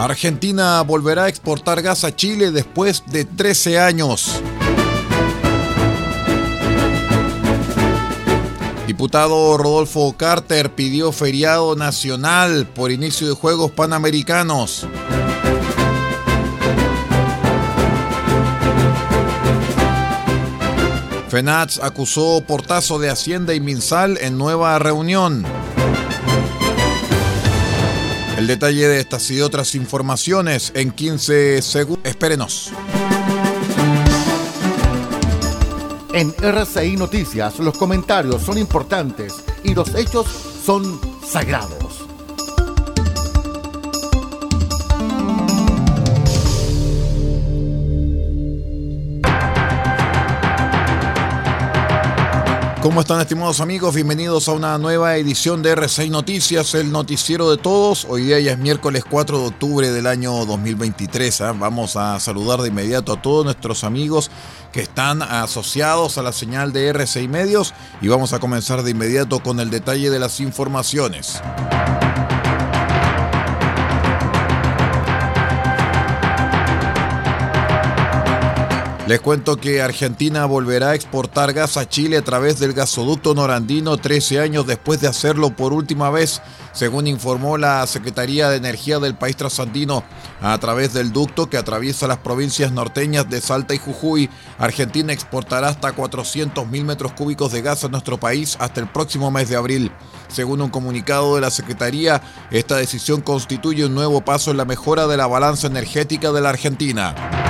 Argentina volverá a exportar gas a Chile después de 13 años. Diputado Rodolfo Carter pidió feriado nacional por inicio de Juegos Panamericanos. FENATS acusó portazo de Hacienda y Minsal en nueva reunión. El detalle de estas y otras informaciones en 15 segundos. Espérenos. En RCI Noticias los comentarios son importantes y los hechos son sagrados. ¿Cómo están estimados amigos? Bienvenidos a una nueva edición de R6 Noticias, el noticiero de todos. Hoy día ya es miércoles 4 de octubre del año 2023. ¿eh? Vamos a saludar de inmediato a todos nuestros amigos que están asociados a la señal de R6 Medios y vamos a comenzar de inmediato con el detalle de las informaciones. Les cuento que Argentina volverá a exportar gas a Chile a través del gasoducto norandino 13 años después de hacerlo por última vez, según informó la Secretaría de Energía del país trasandino. A través del ducto que atraviesa las provincias norteñas de Salta y Jujuy, Argentina exportará hasta 400.000 metros cúbicos de gas a nuestro país hasta el próximo mes de abril. Según un comunicado de la Secretaría, esta decisión constituye un nuevo paso en la mejora de la balanza energética de la Argentina.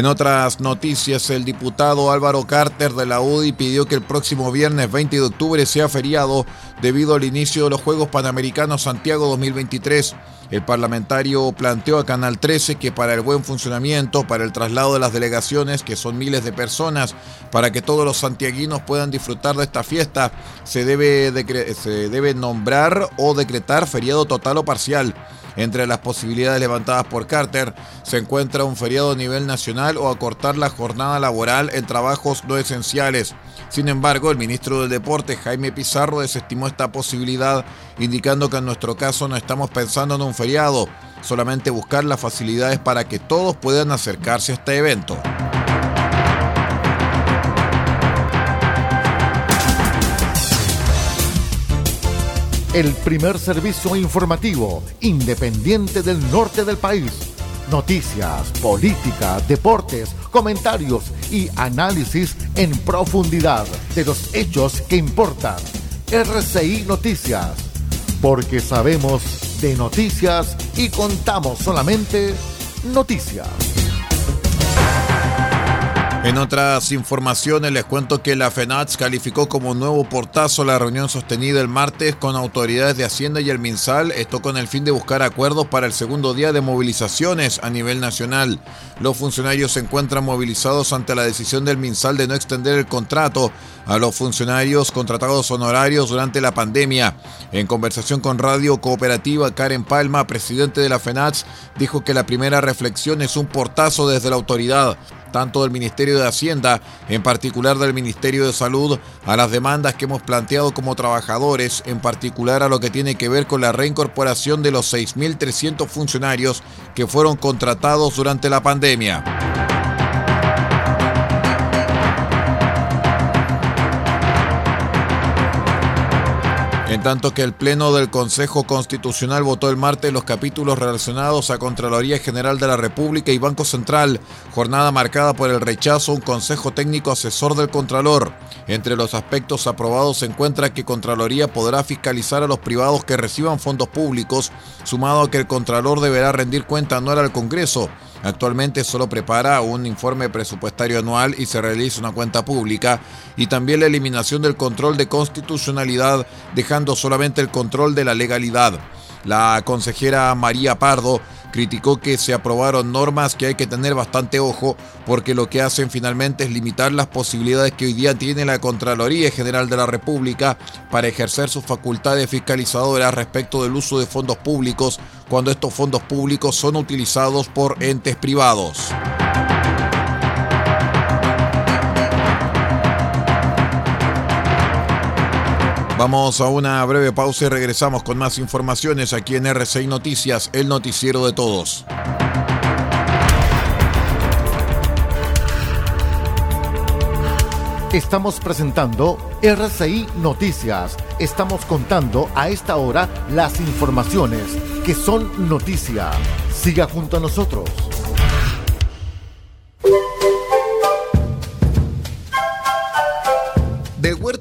En otras noticias, el diputado Álvaro Carter de la UDI pidió que el próximo viernes 20 de octubre sea feriado debido al inicio de los Juegos Panamericanos Santiago 2023. El parlamentario planteó a Canal 13 que para el buen funcionamiento, para el traslado de las delegaciones, que son miles de personas, para que todos los santiaguinos puedan disfrutar de esta fiesta, se debe, nombrar o decretar feriado total o parcial. Entre las posibilidades levantadas por Carter se encuentra un feriado a nivel nacional o acortar la jornada laboral en trabajos no esenciales. Sin embargo, el ministro del Deporte, Jaime Pizarro, desestimó esta posibilidad, indicando que en nuestro caso no estamos pensando en un feriado, solamente buscar las facilidades para que todos puedan acercarse a este evento. el primer servicio informativo independiente del norte del país. Noticias, política, deportes, comentarios y análisis en profundidad de los hechos que importan. RCI Noticias, porque sabemos de noticias y contamos solamente noticias. En otras informaciones les cuento que la FENATS calificó como nuevo portazo la reunión sostenida el martes con autoridades de Hacienda y el MinSal, esto con el fin de buscar acuerdos para el segundo día de movilizaciones a nivel nacional. Los funcionarios se encuentran movilizados ante la decisión del MinSal de no extender el contrato a los funcionarios contratados honorarios durante la pandemia. En conversación con Radio Cooperativa, Karen Palma, presidente de la FENATS, dijo que la primera reflexión es un portazo desde la autoridad tanto del Ministerio de Hacienda, en particular del Ministerio de Salud, a las demandas que hemos planteado como trabajadores, en particular a lo que tiene que ver con la reincorporación de los 6.300 funcionarios que fueron contratados durante la pandemia. En tanto que el Pleno del Consejo Constitucional votó el martes los capítulos relacionados a Contraloría General de la República y Banco Central, jornada marcada por el rechazo a un Consejo Técnico Asesor del Contralor. Entre los aspectos aprobados se encuentra que Contraloría podrá fiscalizar a los privados que reciban fondos públicos, sumado a que el Contralor deberá rendir cuenta anual al Congreso. Actualmente solo prepara un informe presupuestario anual y se realiza una cuenta pública y también la eliminación del control de constitucionalidad, dejando solamente el control de la legalidad. La consejera María Pardo criticó que se aprobaron normas que hay que tener bastante ojo porque lo que hacen finalmente es limitar las posibilidades que hoy día tiene la Contraloría General de la República para ejercer sus facultades fiscalizadoras respecto del uso de fondos públicos cuando estos fondos públicos son utilizados por entes privados. Vamos a una breve pausa y regresamos con más informaciones aquí en RCI Noticias, el noticiero de todos. Estamos presentando RCI Noticias. Estamos contando a esta hora las informaciones que son noticia. Siga junto a nosotros.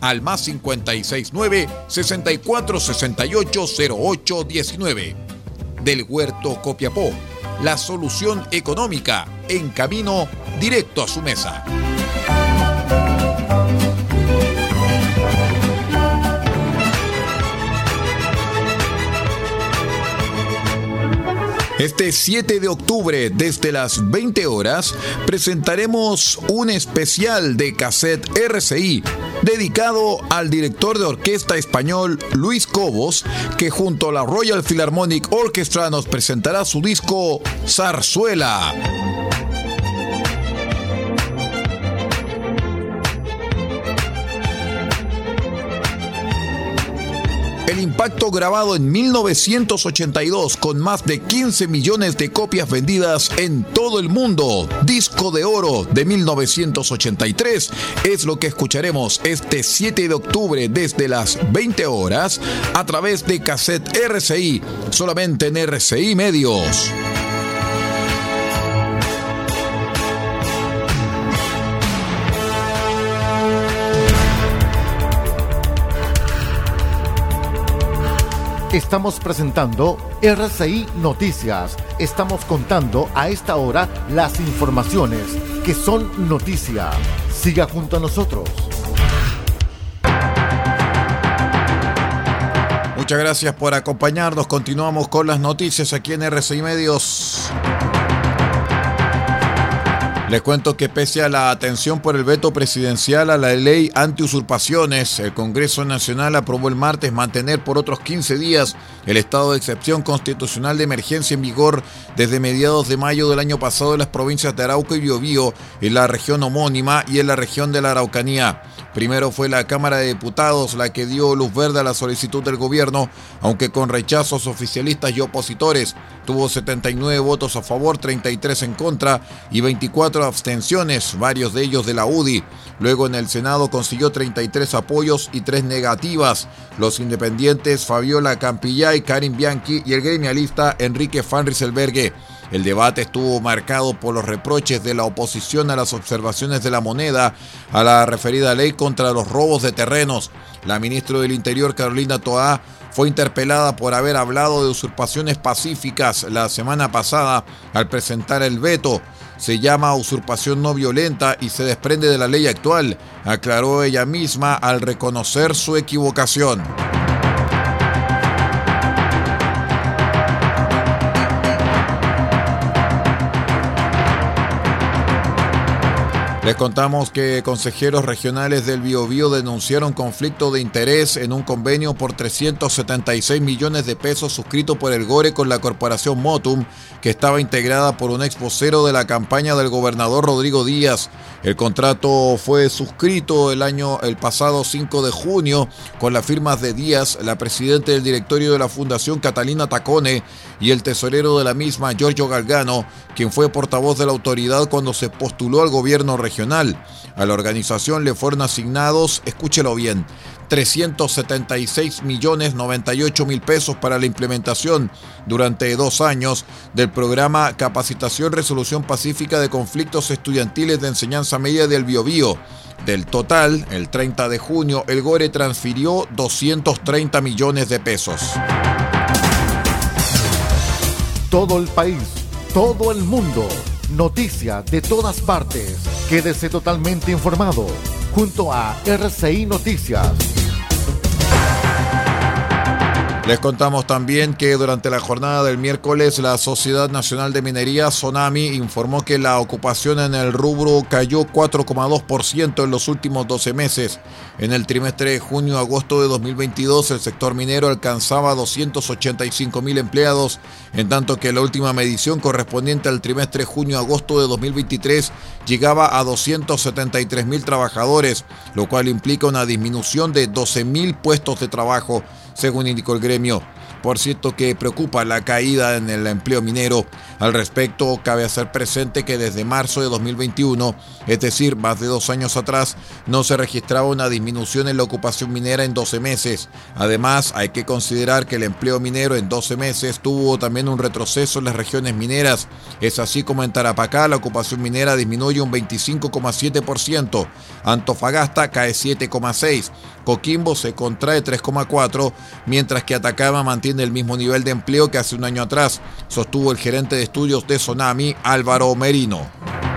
al más 569 6468 0819. Del Huerto Copiapó, la solución económica en camino directo a su mesa. Este 7 de octubre, desde las 20 horas, presentaremos un especial de cassette RCI dedicado al director de orquesta español Luis Cobos, que junto a la Royal Philharmonic Orchestra nos presentará su disco Zarzuela. Impacto grabado en 1982 con más de 15 millones de copias vendidas en todo el mundo. Disco de oro de 1983 es lo que escucharemos este 7 de octubre desde las 20 horas a través de cassette RCI, solamente en RCI Medios. Estamos presentando RCI Noticias. Estamos contando a esta hora las informaciones que son noticia. Siga junto a nosotros. Muchas gracias por acompañarnos. Continuamos con las noticias aquí en RCI Medios. Les cuento que pese a la atención por el veto presidencial a la ley anti-usurpaciones, el Congreso Nacional aprobó el martes mantener por otros 15 días el estado de excepción constitucional de emergencia en vigor desde mediados de mayo del año pasado en las provincias de Arauco y Biobío, en la región homónima y en la región de la Araucanía. Primero fue la Cámara de Diputados la que dio luz verde a la solicitud del gobierno, aunque con rechazos oficialistas y opositores. Tuvo 79 votos a favor, 33 en contra y 24 abstenciones, varios de ellos de la UDI. Luego en el Senado consiguió 33 apoyos y 3 negativas. Los independientes Fabiola Campillay, Karim Bianchi y el gremialista Enrique Van Rieselbergue. El debate estuvo marcado por los reproches de la oposición a las observaciones de la moneda a la referida ley contra los robos de terrenos. La ministra del Interior, Carolina Toá, fue interpelada por haber hablado de usurpaciones pacíficas la semana pasada al presentar el veto. Se llama usurpación no violenta y se desprende de la ley actual, aclaró ella misma al reconocer su equivocación. Les contamos que consejeros regionales del Biobío denunciaron conflicto de interés en un convenio por 376 millones de pesos suscrito por el GORE con la corporación Motum, que estaba integrada por un ex vocero de la campaña del gobernador Rodrigo Díaz. El contrato fue suscrito el año el pasado 5 de junio con las firmas de Díaz, la presidenta del directorio de la Fundación Catalina Tacone y el tesorero de la misma Giorgio Galgano, quien fue portavoz de la autoridad cuando se postuló al gobierno regional. A la organización le fueron asignados, escúchelo bien, 376 millones 98 mil pesos para la implementación durante dos años del programa Capacitación Resolución Pacífica de Conflictos Estudiantiles de Enseñanza Media del Biobío. Del total, el 30 de junio, el GORE transfirió 230 millones de pesos. Todo el país, todo el mundo. Noticias de todas partes. Quédese totalmente informado junto a RCI Noticias. Les contamos también que durante la jornada del miércoles la Sociedad Nacional de Minería, Sonami, informó que la ocupación en el rubro cayó 4,2% en los últimos 12 meses. En el trimestre de junio-agosto de 2022 el sector minero alcanzaba 285 mil empleados, en tanto que la última medición correspondiente al trimestre junio-agosto de 2023 llegaba a 273 mil trabajadores, lo cual implica una disminución de 12 mil puestos de trabajo según indicó el gremio. Por cierto que preocupa la caída en el empleo minero. Al respecto, cabe hacer presente que desde marzo de 2021, es decir, más de dos años atrás, no se registraba una disminución en la ocupación minera en 12 meses. Además, hay que considerar que el empleo minero en 12 meses tuvo también un retroceso en las regiones mineras. Es así como en Tarapacá la ocupación minera disminuye un 25,7%, Antofagasta cae 7,6%, Coquimbo se contrae 3,4%, mientras que Atacama mantiene el mismo nivel de empleo que hace un año atrás, sostuvo el gerente de estudios de Sonami, Álvaro Merino.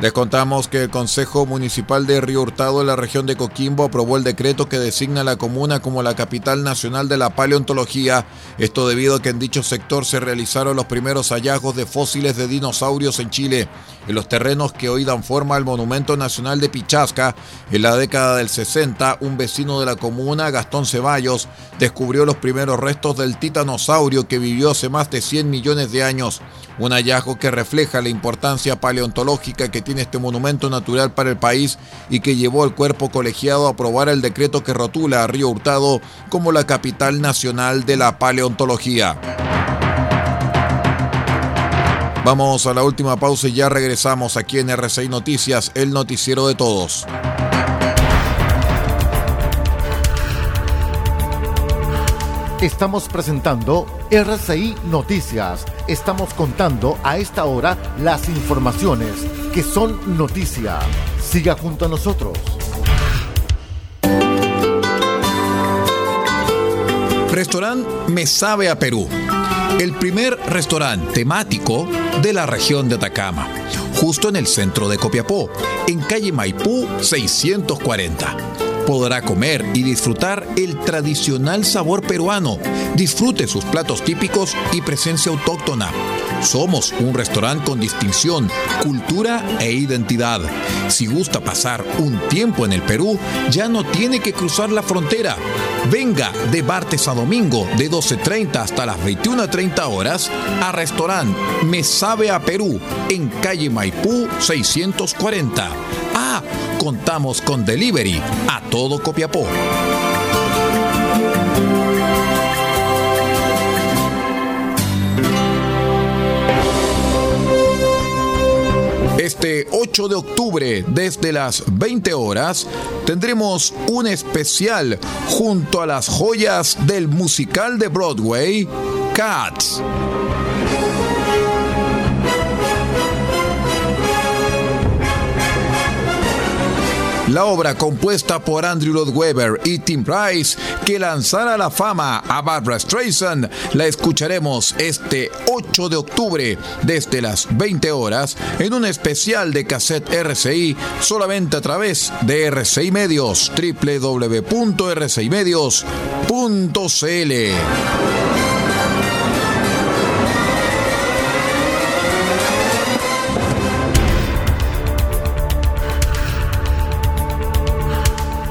Les contamos que el Consejo Municipal de Río Hurtado de la región de Coquimbo aprobó el decreto que designa a la comuna como la capital nacional de la paleontología. Esto debido a que en dicho sector se realizaron los primeros hallazgos de fósiles de dinosaurios en Chile. En los terrenos que hoy dan forma al Monumento Nacional de Pichasca, en la década del 60, un vecino de la comuna, Gastón Ceballos, descubrió los primeros restos del titanosaurio que vivió hace más de 100 millones de años. Un hallazgo que refleja la importancia paleontológica que tiene este monumento natural para el país y que llevó al cuerpo colegiado a aprobar el decreto que rotula a Río Hurtado como la capital nacional de la paleontología. Vamos a la última pausa y ya regresamos aquí en RCI Noticias, el noticiero de todos. Estamos presentando RCI Noticias. Estamos contando a esta hora las informaciones que son noticia. Siga junto a nosotros. Restaurante Me Sabe a Perú. El primer restaurante temático de la región de Atacama, justo en el centro de Copiapó, en calle Maipú 640 podrá comer y disfrutar el tradicional sabor peruano. Disfrute sus platos típicos y presencia autóctona. Somos un restaurante con distinción, cultura e identidad. Si gusta pasar un tiempo en el Perú, ya no tiene que cruzar la frontera. Venga de martes a domingo de 12.30 hasta las 21.30 horas a restaurante Me Sabe a Perú en calle Maipú 640. Ah, contamos con delivery a todo Copiapó. Este 8 de octubre, desde las 20 horas, tendremos un especial junto a las joyas del musical de Broadway, Cats. La obra compuesta por Andrew Lloyd Webber y Tim Price que lanzará la fama a Barbara Streisand la escucharemos este 8 de octubre desde las 20 horas en un especial de cassette RCI solamente a través de RCI Medios www.rcimedios.cl.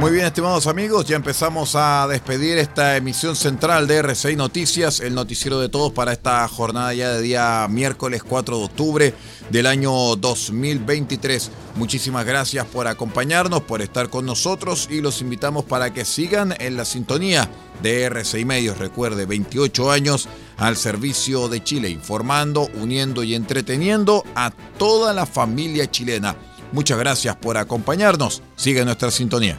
Muy bien, estimados amigos, ya empezamos a despedir esta emisión central de RCI Noticias, el noticiero de todos para esta jornada ya de día miércoles 4 de octubre del año 2023. Muchísimas gracias por acompañarnos, por estar con nosotros y los invitamos para que sigan en la sintonía de RCI Medios. Recuerde, 28 años al servicio de Chile, informando, uniendo y entreteniendo a toda la familia chilena. Muchas gracias por acompañarnos. Sigue nuestra sintonía.